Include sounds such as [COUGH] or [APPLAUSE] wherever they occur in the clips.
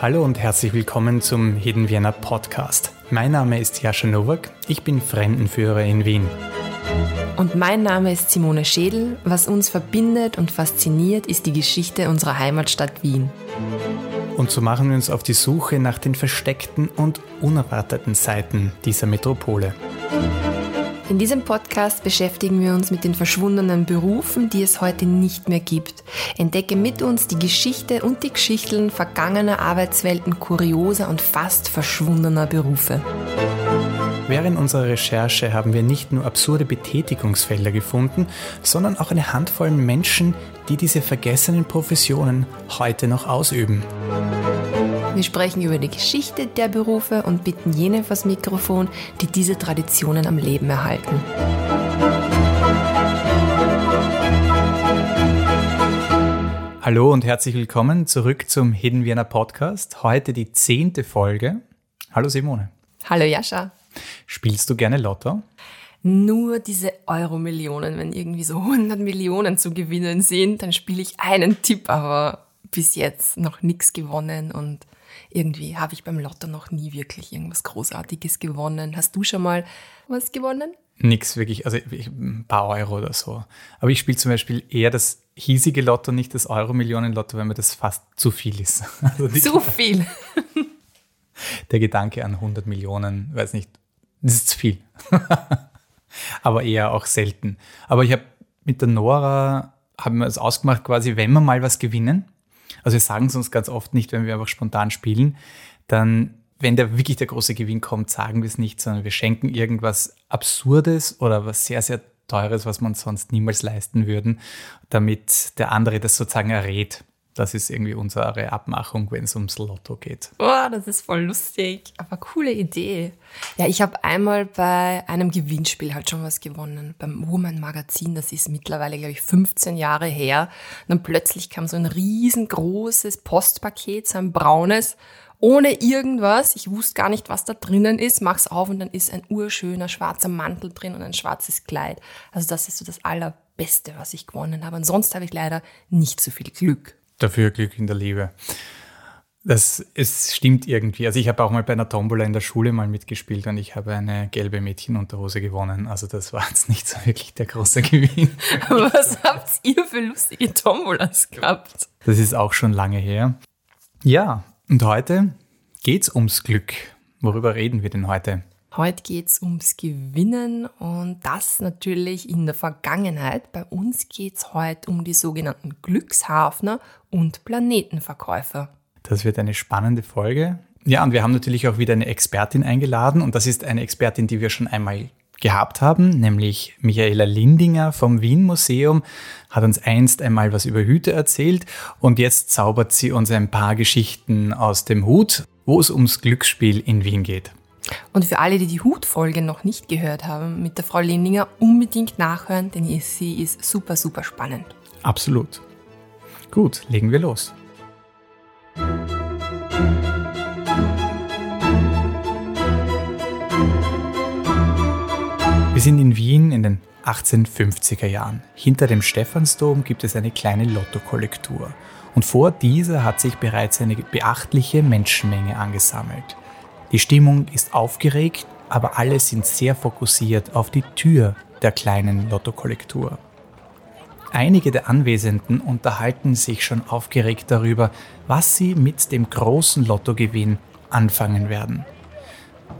Hallo und herzlich willkommen zum Hidden Vienna Podcast. Mein Name ist Jascha Nowak, ich bin Fremdenführer in Wien. Und mein Name ist Simone Schädel. Was uns verbindet und fasziniert, ist die Geschichte unserer Heimatstadt Wien. Und so machen wir uns auf die Suche nach den versteckten und unerwarteten Seiten dieser Metropole. In diesem Podcast beschäftigen wir uns mit den verschwundenen Berufen, die es heute nicht mehr gibt. Entdecke mit uns die Geschichte und die Geschichten vergangener Arbeitswelten kurioser und fast verschwundener Berufe. Während unserer Recherche haben wir nicht nur absurde Betätigungsfelder gefunden, sondern auch eine Handvoll Menschen, die diese vergessenen Professionen heute noch ausüben. Wir sprechen über die Geschichte der Berufe und bitten jene vors Mikrofon, die diese Traditionen am Leben erhalten. Hallo und herzlich willkommen zurück zum Hidden Vienna Podcast. Heute die zehnte Folge. Hallo Simone. Hallo Jascha. Spielst du gerne Lotto? Nur diese Euro-Millionen, wenn irgendwie so 100 Millionen zu gewinnen sind, dann spiele ich einen Tipp, aber bis jetzt noch nichts gewonnen und irgendwie habe ich beim Lotto noch nie wirklich irgendwas Großartiges gewonnen. Hast du schon mal was gewonnen? Nix wirklich, also ein paar Euro oder so. Aber ich spiele zum Beispiel eher das hiesige Lotto, nicht das Euro-Millionen-Lotto, weil mir das fast zu viel ist. [LAUGHS] Also zu viel? [LAUGHS] Der Gedanke an 100 Millionen, weiß nicht, das ist zu viel. [LAUGHS] Aber eher auch selten. Aber ich habe mit der Nora, haben wir es ausgemacht, quasi, wenn wir mal was gewinnen, also wir sagen es uns ganz oft nicht, wenn wir einfach spontan spielen, dann, wenn der wirklich der große Gewinn kommt, sagen wir es nicht, sondern wir schenken irgendwas Absurdes oder was sehr, sehr Teures, was man sonst niemals leisten würden, damit der andere das sozusagen errät. Das ist irgendwie unsere Abmachung, wenn es ums Lotto geht. Boah, das ist voll lustig, aber coole Idee. Ja, ich habe einmal bei einem Gewinnspiel halt schon was gewonnen, beim Woman Magazin. Das ist mittlerweile, glaube ich, 15 Jahre her. Und dann plötzlich kam so ein riesengroßes Postpaket, so ein braunes, ohne irgendwas. Ich wusste gar nicht, was da drinnen ist. Mach's auf und dann ist ein urschöner schwarzer Mantel drin und ein schwarzes Kleid. Also das ist so das Allerbeste, was ich gewonnen habe. Und sonst habe ich leider nicht so viel Glück dafür Glück in der Liebe. Das es stimmt irgendwie. Also ich habe auch mal bei einer Tombola in der Schule mal mitgespielt und ich habe eine gelbe Mädchenunterhose gewonnen. Also das war jetzt nicht so wirklich der große [LAUGHS] Gewinn. Was habt ihr für lustige Tombolas gehabt? Das ist auch schon lange her. Ja, und heute geht's ums Glück. Worüber reden wir denn heute? Heute geht es ums Gewinnen und das natürlich in der Vergangenheit. Bei uns geht es heute um die sogenannten Glückshafner und Planetenverkäufer. Das wird eine spannende Folge. Ja, und wir haben natürlich auch wieder eine Expertin eingeladen und das ist eine Expertin, die wir schon einmal gehabt haben, nämlich Michaela Lindinger vom Wien Museum, hat uns einst einmal was über Hüte erzählt und jetzt zaubert sie uns ein paar Geschichten aus dem Hut, wo es ums Glücksspiel in Wien geht. Und für alle, die die Hutfolge noch nicht gehört haben, mit der Frau Lindinger unbedingt nachhören, denn sie ist super, super spannend. Absolut. Gut, legen wir los. Wir sind in Wien in den 1850er Jahren. Hinter dem Stephansdom gibt es eine kleine Lottokollektur. Und vor dieser hat sich bereits eine beachtliche Menschenmenge angesammelt. Die Stimmung ist aufgeregt, aber alle sind sehr fokussiert auf die Tür der kleinen Lottokollektur. Einige der Anwesenden unterhalten sich schon aufgeregt darüber, was sie mit dem großen Lottogewinn anfangen werden.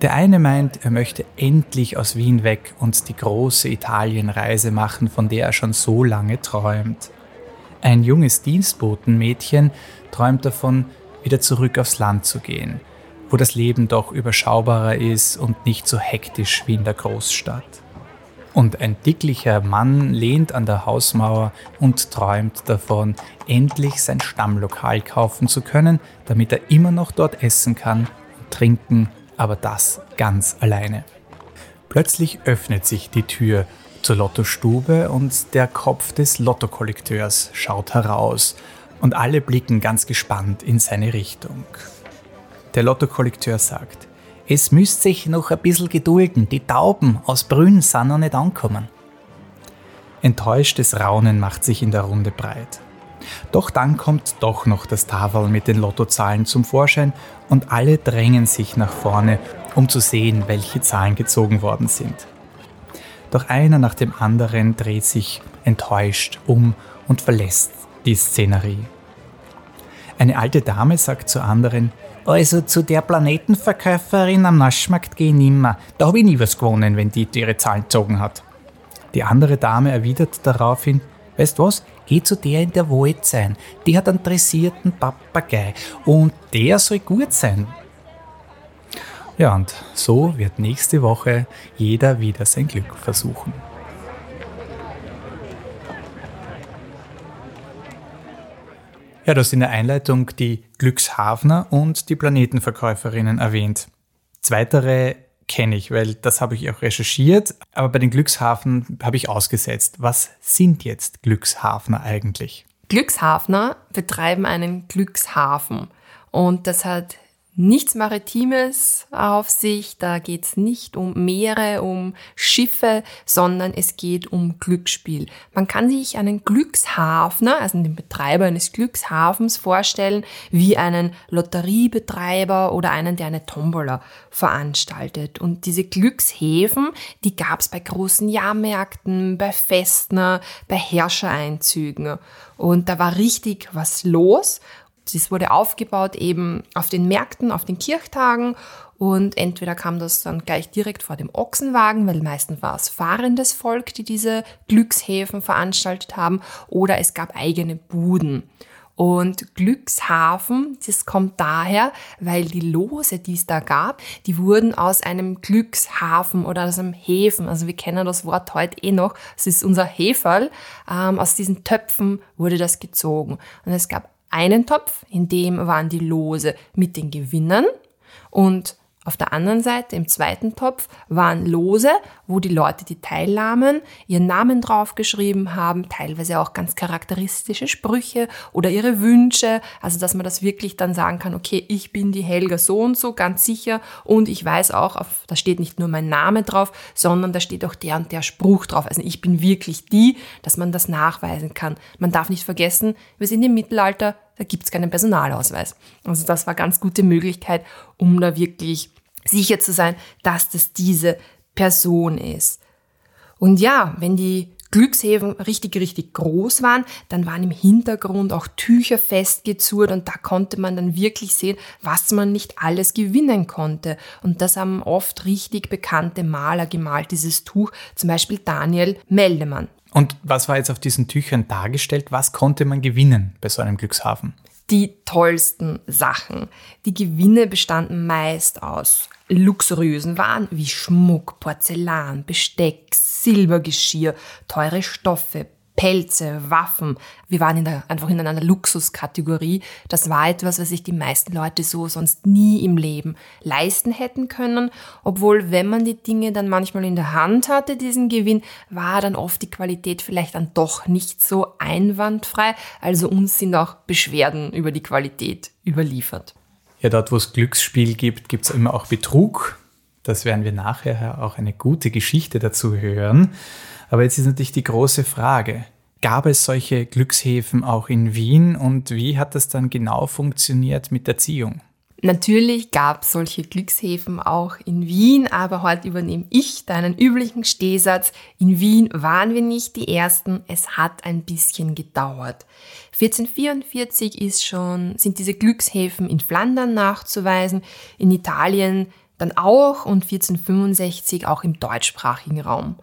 Der eine meint, er möchte endlich aus Wien weg und die große Italienreise machen, von der er schon so lange träumt. Ein junges Dienstbotenmädchen träumt davon, wieder zurück aufs Land zu gehen wo das Leben doch überschaubarer ist und nicht so hektisch wie in der Großstadt. Und ein dicklicher Mann lehnt an der Hausmauer und träumt davon, endlich sein Stammlokal kaufen zu können, damit er immer noch dort essen kann und trinken, aber das ganz alleine. Plötzlich öffnet sich die Tür zur Lottostube und der Kopf des Lottokollekteurs schaut heraus und alle blicken ganz gespannt in seine Richtung. Der Lottokollekteur sagt, es müsst sich noch ein bisschen gedulden, die Tauben aus Brünn sind noch nicht angekommen. Enttäuschtes Raunen macht sich in der Runde breit. Doch dann kommt doch noch das Tafel mit den Lottozahlen zum Vorschein und alle drängen sich nach vorne, um zu sehen, welche Zahlen gezogen worden sind. Doch einer nach dem anderen dreht sich enttäuscht um und verlässt die Szenerie. Eine alte Dame sagt zur anderen, also zu der Planetenverkäuferin am Naschmarkt gehe ich nimmer. Da habe ich nie was gewonnen, wenn die ihre Zahlen gezogen hat. Die andere Dame erwidert daraufhin, weißt was, geh zu der in der Wald sein. Die hat einen dressierten Papagei und der soll gut sein. Ja, und so wird nächste Woche jeder wieder sein Glück versuchen. Ja, du hast in der Einleitung die Glückshafner und die Planetenverkäuferinnen erwähnt. Zweitere kenne ich, weil das habe ich auch recherchiert, aber bei den Glückshafern habe ich ausgesetzt. Was sind jetzt Glückshafner eigentlich? Glückshafner betreiben einen Glückshafen und das hat nichts Maritimes auf sich, da geht es nicht um Meere, um Schiffe, sondern es geht um Glücksspiel. Man kann sich einen Glückshafner, also den Betreiber eines Glückshafens vorstellen, wie einen Lotteriebetreiber oder einen, der eine Tombola veranstaltet. Und diese Glückshäfen, die gab es bei großen Jahrmärkten, bei Festner, bei Herrschereinzügen. Und da war richtig was los das wurde aufgebaut eben auf den Märkten, auf den Kirchtagen und entweder kam das dann gleich direkt vor dem Ochsenwagen, weil meistens war es fahrendes Volk, die diese Glückshäfen veranstaltet haben, oder es gab eigene Buden. Und Glückshafen, das kommt daher, weil die Lose, die es da gab, die wurden aus einem Glückshafen oder aus einem Häfen, also wir kennen das Wort heute eh noch, es ist unser Heferl, ähm, aus diesen Töpfen wurde das gezogen. Und es gab einen Topf, in dem waren die Lose mit den Gewinnern und auf der anderen Seite, im zweiten Topf, waren Lose, wo die Leute, die teilnahmen, ihren Namen draufgeschrieben haben, teilweise auch ganz charakteristische Sprüche oder ihre Wünsche, also dass man das wirklich dann sagen kann, okay, ich bin die Helga so und so, ganz sicher, und ich weiß auch, auf, da steht nicht nur mein Name drauf, sondern da steht auch der und der Spruch drauf. Also ich bin wirklich die, dass man das nachweisen kann. Man darf nicht vergessen, wir sind im Mittelalter, da gibt es keinen Personalausweis. Also das war ganz gute Möglichkeit, um da wirklich sicher zu sein, dass das diese Person ist. Und ja, wenn die Glückshäfen richtig, richtig groß waren, dann waren im Hintergrund auch Tücher festgezurrt und da konnte man dann wirklich sehen, was man nicht alles gewinnen konnte. Und das haben oft richtig bekannte Maler gemalt, dieses Tuch, zum Beispiel Daniel Meldemann. Und was war jetzt auf diesen Tüchern dargestellt? Was konnte man gewinnen bei so einem Glückshafen? Die tollsten Sachen. Die Gewinne bestanden meist aus luxuriösen Waren wie Schmuck, Porzellan, Besteck, Silbergeschirr, teure Stoffe, Pelze, Waffen. Wir waren in der, einfach in einer Luxuskategorie. Das war etwas, was sich die meisten Leute so sonst nie im Leben leisten hätten können. Obwohl, wenn man die Dinge dann manchmal in der Hand hatte, diesen Gewinn, war dann oft die Qualität vielleicht dann doch nicht so einwandfrei. Also uns sind auch Beschwerden über die Qualität überliefert. Ja, dort, wo es Glücksspiel gibt, gibt es immer auch Betrug. Das werden wir nachher auch eine gute Geschichte dazu hören. Aber jetzt ist natürlich die große Frage, gab es solche Glückshäfen auch in Wien und wie hat das dann genau funktioniert mit der Ziehung? Natürlich gab es solche Glückshäfen auch in Wien, aber heute übernehme ich deinen üblichen Stehsatz. In Wien waren wir nicht die Ersten, es hat ein bisschen gedauert. 1444 ist schon, sind diese Glückshäfen in Flandern nachzuweisen, in Italien dann auch und 1465 auch im deutschsprachigen Raum.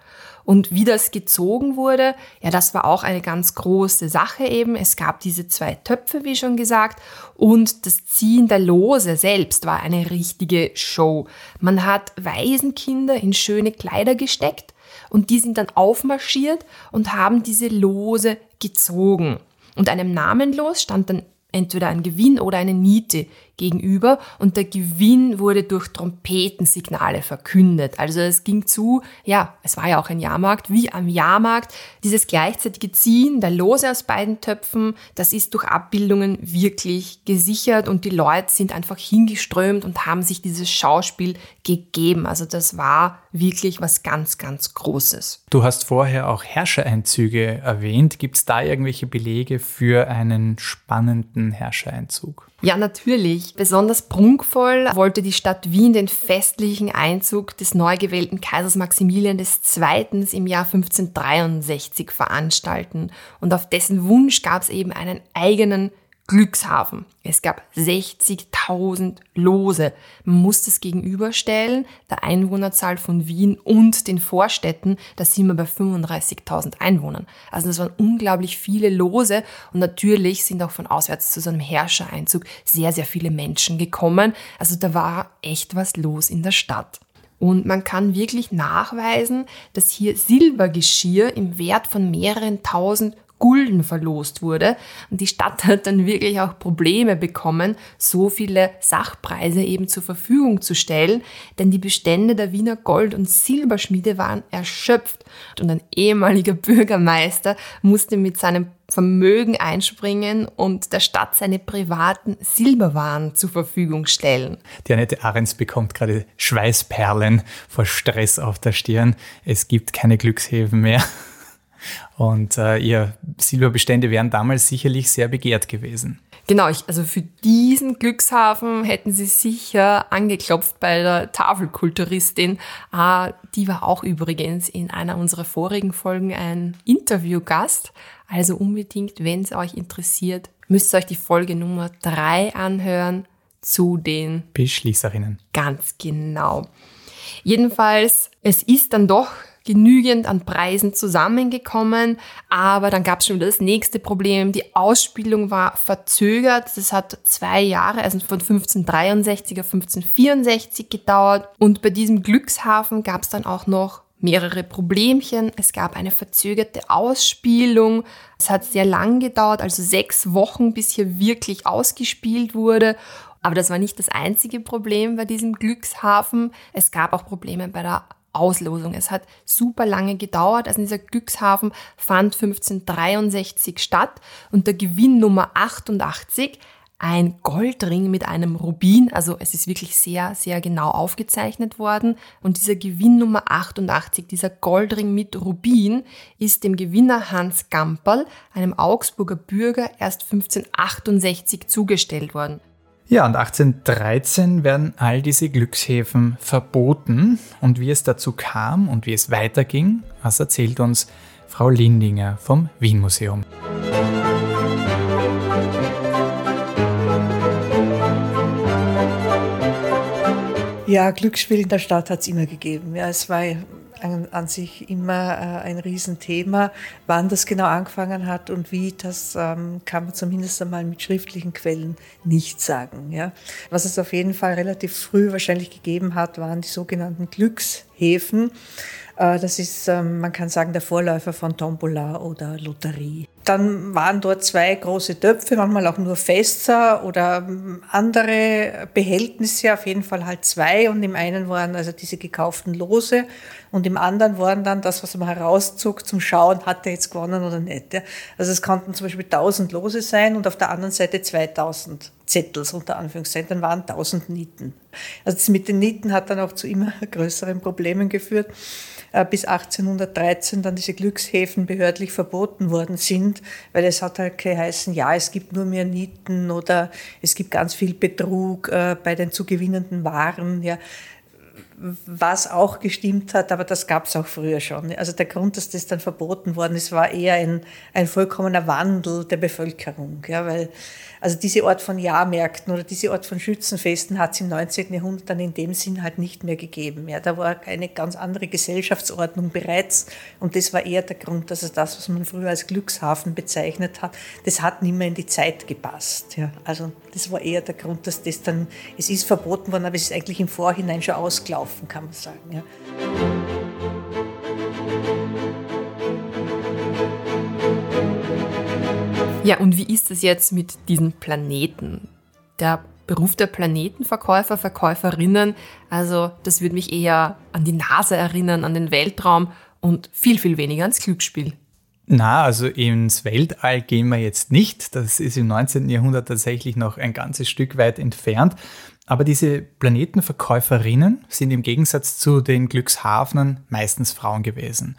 Und wie das gezogen wurde, ja, das war auch eine ganz große Sache eben. Es gab diese zwei Töpfe, wie schon gesagt, und das Ziehen der Lose selbst war eine richtige Show. Man hat Waisenkinder in schöne Kleider gesteckt und die sind dann aufmarschiert und haben diese Lose gezogen. Und einem Namenlos stand dann entweder ein Gewinn oder eine Niete gegenüber und der Gewinn wurde durch Trompetensignale verkündet. Also es ging zu, ja, es war ja auch ein Jahrmarkt, wie am Jahrmarkt. Dieses gleichzeitige Ziehen der Lose aus beiden Töpfen, das ist durch Abbildungen wirklich gesichert und die Leute sind einfach hingeströmt und haben sich dieses Schauspiel gegeben. Also das war wirklich was ganz, ganz Großes. Du hast vorher auch Herrschereinzüge erwähnt. Gibt es da irgendwelche Belege für einen spannenden Herrschereinzug? Ja, natürlich. Besonders prunkvoll wollte die Stadt Wien den festlichen Einzug des neu gewählten Kaisers Maximilian II. im Jahr 1563 veranstalten. Und auf dessen Wunsch gab es eben einen eigenen Glückshafen. Es gab 60.000 Lose. Man muss das gegenüberstellen, der Einwohnerzahl von Wien und den Vorstädten, da sind wir bei 35.000 Einwohnern. Also das waren unglaublich viele Lose und natürlich sind auch von auswärts zu so einem Herrschereinzug sehr, sehr viele Menschen gekommen. Also da war echt was los in der Stadt. Und man kann wirklich nachweisen, dass hier Silbergeschirr im Wert von mehreren tausend Gulden verlost wurde. Und die Stadt hat dann wirklich auch Probleme bekommen, so viele Sachpreise eben zur Verfügung zu stellen, denn die Bestände der Wiener Gold- und Silberschmiede waren erschöpft und ein ehemaliger [LAUGHS] Bürgermeister musste mit seinem Vermögen einspringen und der Stadt seine privaten Silberwaren zur Verfügung stellen. Die Annette Ahrens bekommt gerade Schweißperlen vor Stress auf der Stirn. Es gibt keine Glückshäfen mehr. [LAUGHS] Und äh, ihr Silberbestände wären damals sicherlich sehr begehrt gewesen. Genau, ich, also für diesen Glückshafen hätten sie sicher angeklopft bei der Tafelkulturistin. Äh, die war auch übrigens in einer unserer vorigen Folgen ein Interviewgast. Also unbedingt, wenn es euch interessiert, müsst ihr euch die Folge Nummer drei anhören zu den Beschließerinnen. Ganz genau. Jedenfalls, es ist dann doch genügend an Preisen zusammengekommen, aber dann gab es schon wieder das nächste Problem. Die Ausspielung war verzögert. Das hat zwei Jahre, also von 1563 auf 1564 gedauert. Und bei diesem Glückshafen gab es dann auch noch mehrere Problemchen. Es gab eine verzögerte Ausspielung. Es hat sehr lang gedauert, also sechs Wochen, bis hier wirklich ausgespielt wurde. Aber das war nicht das einzige Problem bei diesem Glückshafen. Es gab auch Probleme bei der Auslosung. Es hat super lange gedauert. Also dieser Glückshafen fand 1563 statt und der Gewinn Nummer 88 ein Goldring mit einem Rubin, also es ist wirklich sehr, sehr genau aufgezeichnet worden. Und dieser Gewinn Nummer 88, dieser Goldring mit Rubin, ist dem Gewinner Hans Gamperl, einem Augsburger Bürger, erst 1568 zugestellt worden. Ja, und 1813 werden all diese Glückshäfen verboten. Und wie es dazu kam und wie es weiterging, das erzählt uns Frau Lindinger vom Wien Museum. Ja, Glücksspiel in der Stadt hat es immer gegeben. Ja, es war an, an sich immer äh, ein Riesenthema. Wann das genau angefangen hat und wie, das ähm, kann man zumindest einmal mit schriftlichen Quellen nicht sagen. Ja. Was es auf jeden Fall relativ früh wahrscheinlich gegeben hat, waren die sogenannten Glückshäfen. Äh, das ist, ähm, man kann sagen, der Vorläufer von Tombola oder Lotterie. Dann waren dort zwei große Töpfe, manchmal auch nur Fässer oder ähm, andere Behältnisse, auf jeden Fall halt zwei. Und im einen waren also diese gekauften Lose und im anderen waren dann das, was man herauszog zum Schauen, hat er jetzt gewonnen oder nicht. Also es konnten zum Beispiel 1000 Lose sein und auf der anderen Seite 2000 Zettels unter Anführungszeichen, dann waren 1000 Nieten. Also das mit den Nieten hat dann auch zu immer [LAUGHS] größeren Problemen geführt. Äh, bis 1813 dann diese Glückshäfen behördlich verboten worden sind, weil es hat halt geheißen, ja, es gibt nur mehr Nieten oder es gibt ganz viel Betrug äh, bei den zu gewinnenden Waren. Ja was auch gestimmt hat, aber das gab es auch früher schon. Also der Grund, dass das dann verboten worden ist, war eher ein, ein vollkommener Wandel der Bevölkerung. Ja, weil also diese Art von Jahrmärkten oder diese Art von Schützenfesten hat es im 19. Jahrhundert dann in dem Sinn halt nicht mehr gegeben. Ja, da war eine ganz andere Gesellschaftsordnung bereits und das war eher der Grund, dass es das, was man früher als Glückshafen bezeichnet hat, das hat nicht mehr in die Zeit gepasst. Ja, also das war eher der Grund, dass das dann, es ist verboten worden, aber es ist eigentlich im Vorhinein schon ausgelaufen, kann man sagen. Ja. Ja, und wie ist es jetzt mit diesen Planeten? Der Beruf der Planetenverkäufer, Verkäuferinnen. Also das würde mich eher an die NASA erinnern, an den Weltraum und viel, viel weniger ans Glücksspiel. Na, also ins Weltall gehen wir jetzt nicht. Das ist im 19. Jahrhundert tatsächlich noch ein ganzes Stück weit entfernt. Aber diese Planetenverkäuferinnen sind im Gegensatz zu den Glückshafnern meistens Frauen gewesen.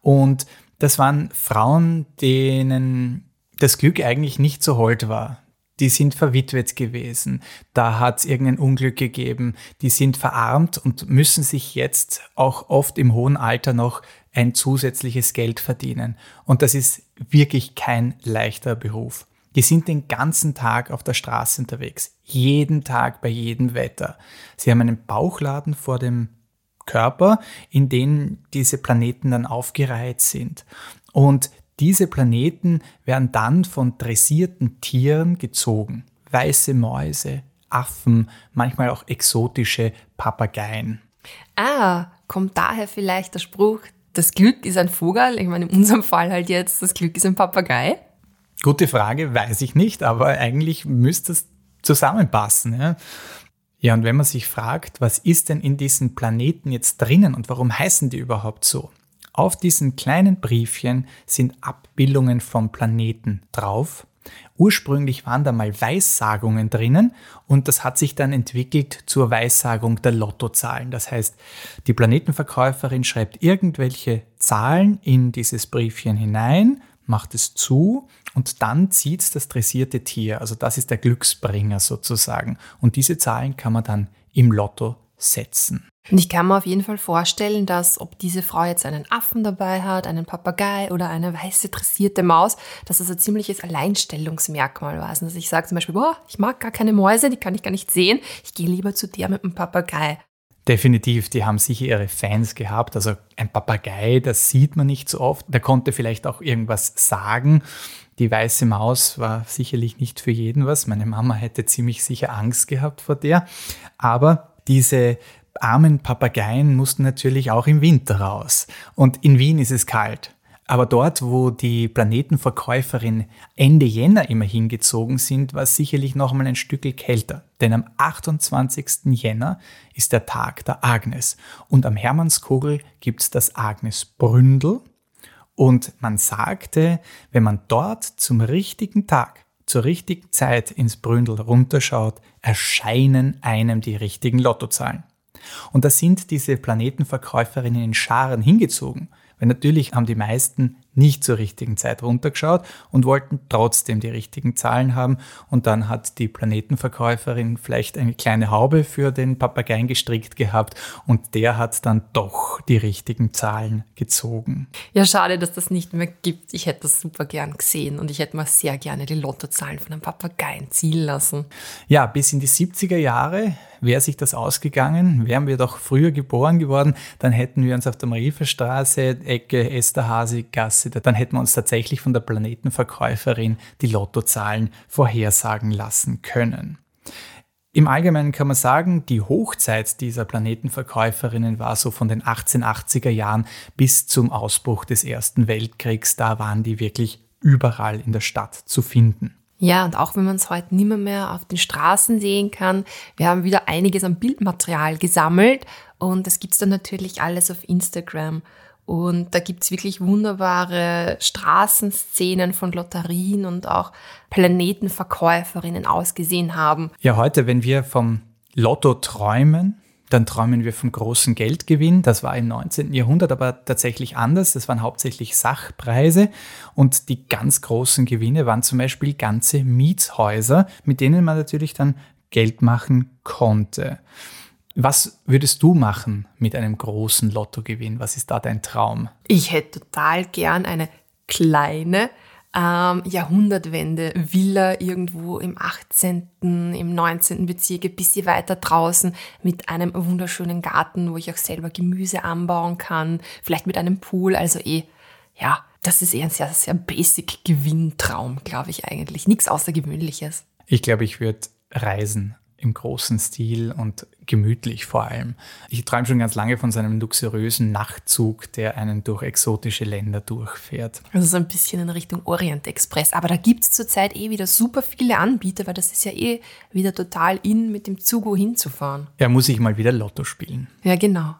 Und das waren Frauen, denen das Glück eigentlich nicht so hold war. Die sind verwitwet gewesen. Da hat es irgendein Unglück gegeben. Die sind verarmt und müssen sich jetzt auch oft im hohen Alter noch ein zusätzliches Geld verdienen. Und das ist wirklich kein leichter Beruf. Die sind den ganzen Tag auf der Straße unterwegs, jeden Tag bei jedem Wetter. Sie haben einen Bauchladen vor dem Körper, in den diese Planeten dann aufgereiht sind. Und diese Planeten werden dann von dressierten Tieren gezogen. Weiße Mäuse, Affen, manchmal auch exotische Papageien. Ah, kommt daher vielleicht der Spruch, das Glück ist ein Vogel? Ich meine, in unserem Fall halt jetzt, das Glück ist ein Papagei? Gute Frage, weiß ich nicht, aber eigentlich müsste es zusammenpassen. Ja? ja, und wenn man sich fragt, was ist denn in diesen Planeten jetzt drinnen und warum heißen die überhaupt so? Auf diesen kleinen Briefchen sind Abbildungen vom Planeten drauf. Ursprünglich waren da mal Weissagungen drinnen und das hat sich dann entwickelt zur Weissagung der Lottozahlen. Das heißt, die Planetenverkäuferin schreibt irgendwelche Zahlen in dieses Briefchen hinein, macht es zu und dann zieht das dressierte Tier. Also das ist der Glücksbringer sozusagen. Und diese Zahlen kann man dann im Lotto setzen. Und ich kann mir auf jeden Fall vorstellen, dass ob diese Frau jetzt einen Affen dabei hat, einen Papagei oder eine weiße dressierte Maus, dass das ein ziemliches Alleinstellungsmerkmal war. Also dass ich sage zum Beispiel, boah, ich mag gar keine Mäuse, die kann ich gar nicht sehen. Ich gehe lieber zu der mit dem Papagei. Definitiv, die haben sicher ihre Fans gehabt. Also ein Papagei, das sieht man nicht so oft. Der konnte vielleicht auch irgendwas sagen. Die weiße Maus war sicherlich nicht für jeden was. Meine Mama hätte ziemlich sicher Angst gehabt vor der. Aber diese armen Papageien mussten natürlich auch im Winter raus. Und in Wien ist es kalt. Aber dort, wo die Planetenverkäuferin Ende Jänner immer hingezogen sind, war es sicherlich noch mal ein Stück kälter. Denn am 28. Jänner ist der Tag der Agnes. Und am Hermannskogel gibt es das Agnesbründel. Und man sagte, wenn man dort zum richtigen Tag, zur richtigen Zeit ins Bründel runterschaut, erscheinen einem die richtigen Lottozahlen. Und da sind diese Planetenverkäuferinnen in Scharen hingezogen. Weil natürlich haben die meisten nicht zur richtigen Zeit runtergeschaut und wollten trotzdem die richtigen Zahlen haben. Und dann hat die Planetenverkäuferin vielleicht eine kleine Haube für den Papageien gestrickt gehabt und der hat dann doch die richtigen Zahlen gezogen. Ja, schade, dass das nicht mehr gibt. Ich hätte das super gern gesehen und ich hätte mal sehr gerne die Lottozahlen von einem Papageien ziehen lassen. Ja, bis in die 70er Jahre wäre sich das ausgegangen, wären wir doch früher geboren geworden, dann hätten wir uns auf der Mariferstraße, Ecke Esterhazy-Gasse, dann hätten wir uns tatsächlich von der Planetenverkäuferin die Lottozahlen vorhersagen lassen können. Im Allgemeinen kann man sagen, die Hochzeit dieser Planetenverkäuferinnen war so von den 1880er Jahren bis zum Ausbruch des Ersten Weltkriegs. Da waren die wirklich überall in der Stadt zu finden. Ja, und auch wenn man es heute nimmer mehr auf den Straßen sehen kann, wir haben wieder einiges an Bildmaterial gesammelt und das gibt's dann natürlich alles auf Instagram. Und da gibt's wirklich wunderbare Straßenszenen von Lotterien und auch Planetenverkäuferinnen ausgesehen haben. Ja, heute, wenn wir vom Lotto träumen, dann träumen wir vom großen Geldgewinn. Das war im 19. Jahrhundert aber tatsächlich anders. Das waren hauptsächlich Sachpreise und die ganz großen Gewinne waren zum Beispiel ganze Mietshäuser, mit denen man natürlich dann Geld machen konnte. Was würdest du machen mit einem großen Lottogewinn? Was ist da dein Traum? Ich hätte total gern eine kleine ähm, Jahrhundertwende, Villa irgendwo im 18., im 19. Bezirk, ein bisschen weiter draußen mit einem wunderschönen Garten, wo ich auch selber Gemüse anbauen kann, vielleicht mit einem Pool, also eh, ja, das ist eher ein sehr, sehr basic Gewinntraum, glaube ich eigentlich. Nichts Außergewöhnliches. Ich glaube, ich würde reisen im großen Stil und gemütlich vor allem. Ich träume schon ganz lange von seinem luxuriösen Nachtzug, der einen durch exotische Länder durchfährt. Also so ein bisschen in Richtung Orient Express. Aber da gibt es zurzeit eh wieder super viele Anbieter, weil das ist ja eh wieder total in, mit dem Zug wohin zu fahren. Ja, muss ich mal wieder Lotto spielen. Ja, genau.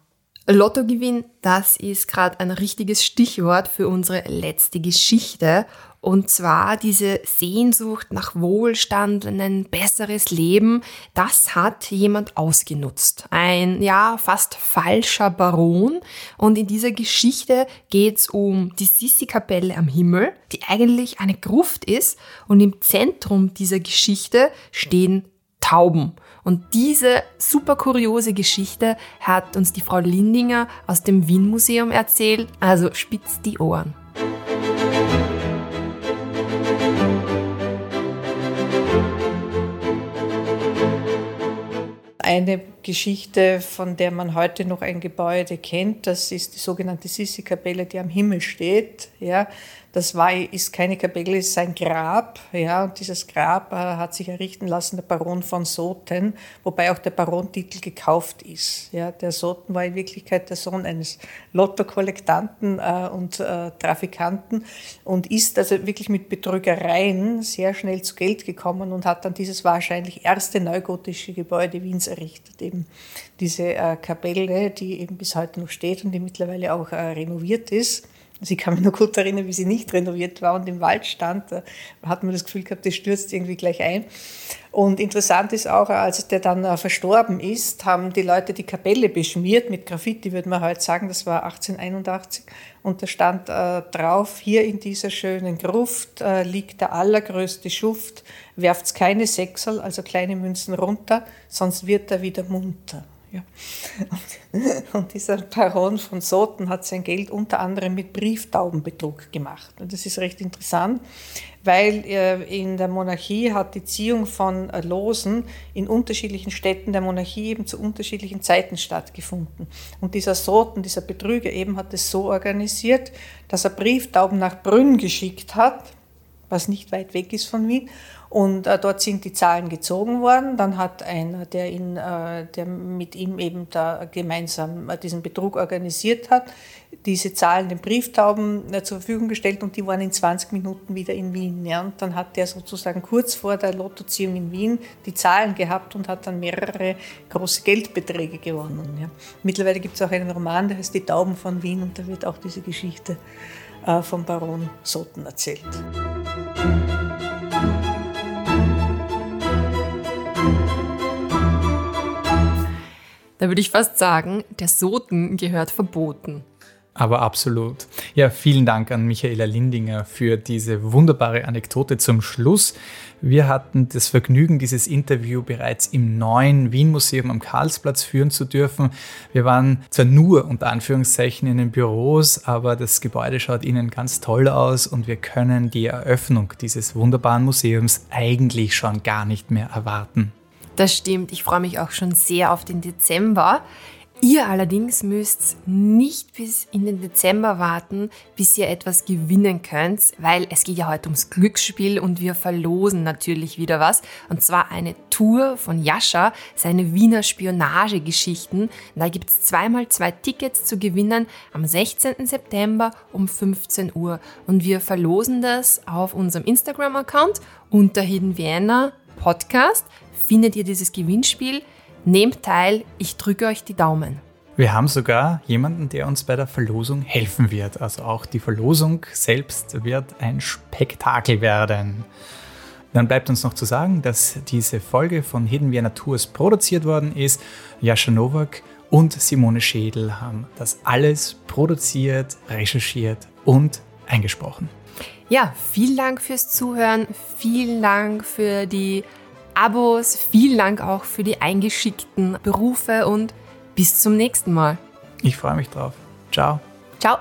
Lottogewinn, das ist gerade ein richtiges Stichwort für unsere letzte Geschichte. Und zwar diese Sehnsucht nach Wohlstand, ein besseres Leben, das hat jemand ausgenutzt. Ein, ja, fast falscher Baron. Und in dieser Geschichte geht es um die Sissi-Kapelle am Himmel, die eigentlich eine Gruft ist. Und im Zentrum dieser Geschichte stehen Tauben. Und diese super kuriose Geschichte hat uns die Frau Lindinger aus dem Wien Museum erzählt. Also spitzt die Ohren. Eine Geschichte, von der man heute noch ein Gebäude kennt, das ist die sogenannte Sissi-Kapelle, die am Himmel steht. Ja, das war, ist keine Kapelle, es ist ein Grab. Ja, und dieses Grab äh, hat sich errichten lassen der Baron von Soten, wobei auch der Barontitel gekauft ist. Ja, der Soten war in Wirklichkeit der Sohn eines Lottokollektanten äh, und äh, Trafikanten und ist also wirklich mit Betrügereien sehr schnell zu Geld gekommen und hat dann dieses wahrscheinlich erste neugotische Gebäude Wiens errichtet, eben diese äh, Kapelle, die eben bis heute noch steht und die mittlerweile auch äh, renoviert ist. Also ich kann mich noch gut erinnern, wie sie nicht renoviert war und im Wald stand. Da hat man das Gefühl gehabt, das stürzt irgendwie gleich ein. Und interessant ist auch, als der dann äh, verstorben ist, haben die Leute die Kapelle beschmiert mit Graffiti, würde man heute sagen. Das war 1881. Und da stand äh, drauf, hier in dieser schönen Gruft äh, liegt der allergrößte Schuft. Werft's keine Sechsel, also kleine Münzen runter, sonst wird er wieder munter. Ja. [LAUGHS] Und, dieser Baron von Soten hat sein Geld unter anderem mit Brieftaubenbetrug gemacht. Und das ist recht interessant, weil äh, in der Monarchie hat die Ziehung von äh, Losen in unterschiedlichen Städten der Monarchie eben zu unterschiedlichen Zeiten stattgefunden. Und dieser Soten, dieser Betrüger eben hat es so organisiert, dass er Brieftauben nach Brünn geschickt hat, was nicht weit weg ist von Wien, und äh, dort sind die Zahlen gezogen worden. Dann hat einer, der, ihn, äh, der mit ihm eben da gemeinsam äh, diesen Betrug organisiert hat, diese Zahlen den Brieftauben äh, zur Verfügung gestellt und die waren in 20 Minuten wieder in Wien. Ja. Und dann hat der sozusagen kurz vor der Lottoziehung in Wien die Zahlen gehabt und hat dann mehrere große Geldbeträge gewonnen. Ja. Mittlerweile gibt es auch einen Roman, der heißt Die Tauben von Wien und da wird auch diese Geschichte äh, vom Baron Soten erzählt. Da würde ich fast sagen, der Soten gehört verboten. Aber absolut. Ja, vielen Dank an Michaela Lindinger für diese wunderbare Anekdote zum Schluss. Wir hatten das Vergnügen, dieses Interview bereits im neuen Wien-Museum am Karlsplatz führen zu dürfen. Wir waren zwar nur unter Anführungszeichen in den Büros, aber das Gebäude schaut innen ganz toll aus und wir können die Eröffnung dieses wunderbaren Museums eigentlich schon gar nicht mehr erwarten. Das stimmt, ich freue mich auch schon sehr auf den Dezember. Ihr allerdings müsst nicht bis in den Dezember warten, bis ihr etwas gewinnen könnt, weil es geht ja heute ums Glücksspiel und wir verlosen natürlich wieder was. Und zwar eine Tour von Jascha, seine Wiener Spionagegeschichten. Da gibt es zweimal zwei Tickets zu gewinnen am 16. September um 15 Uhr. Und wir verlosen das auf unserem Instagram-Account unter Hidden Vienna Podcast findet ihr dieses Gewinnspiel. Nehmt teil, ich drücke euch die Daumen. Wir haben sogar jemanden, der uns bei der Verlosung helfen wird. Also auch die Verlosung selbst wird ein Spektakel werden. Dann bleibt uns noch zu sagen, dass diese Folge von Hidden Vienna Tours produziert worden ist. Jascha Nowak und Simone Schädel haben das alles produziert, recherchiert und eingesprochen. Ja, vielen Dank fürs Zuhören. Vielen Dank für die Abos. Vielen Dank auch für die eingeschickten Berufe und bis zum nächsten Mal. Ich freue mich drauf. Ciao. Ciao.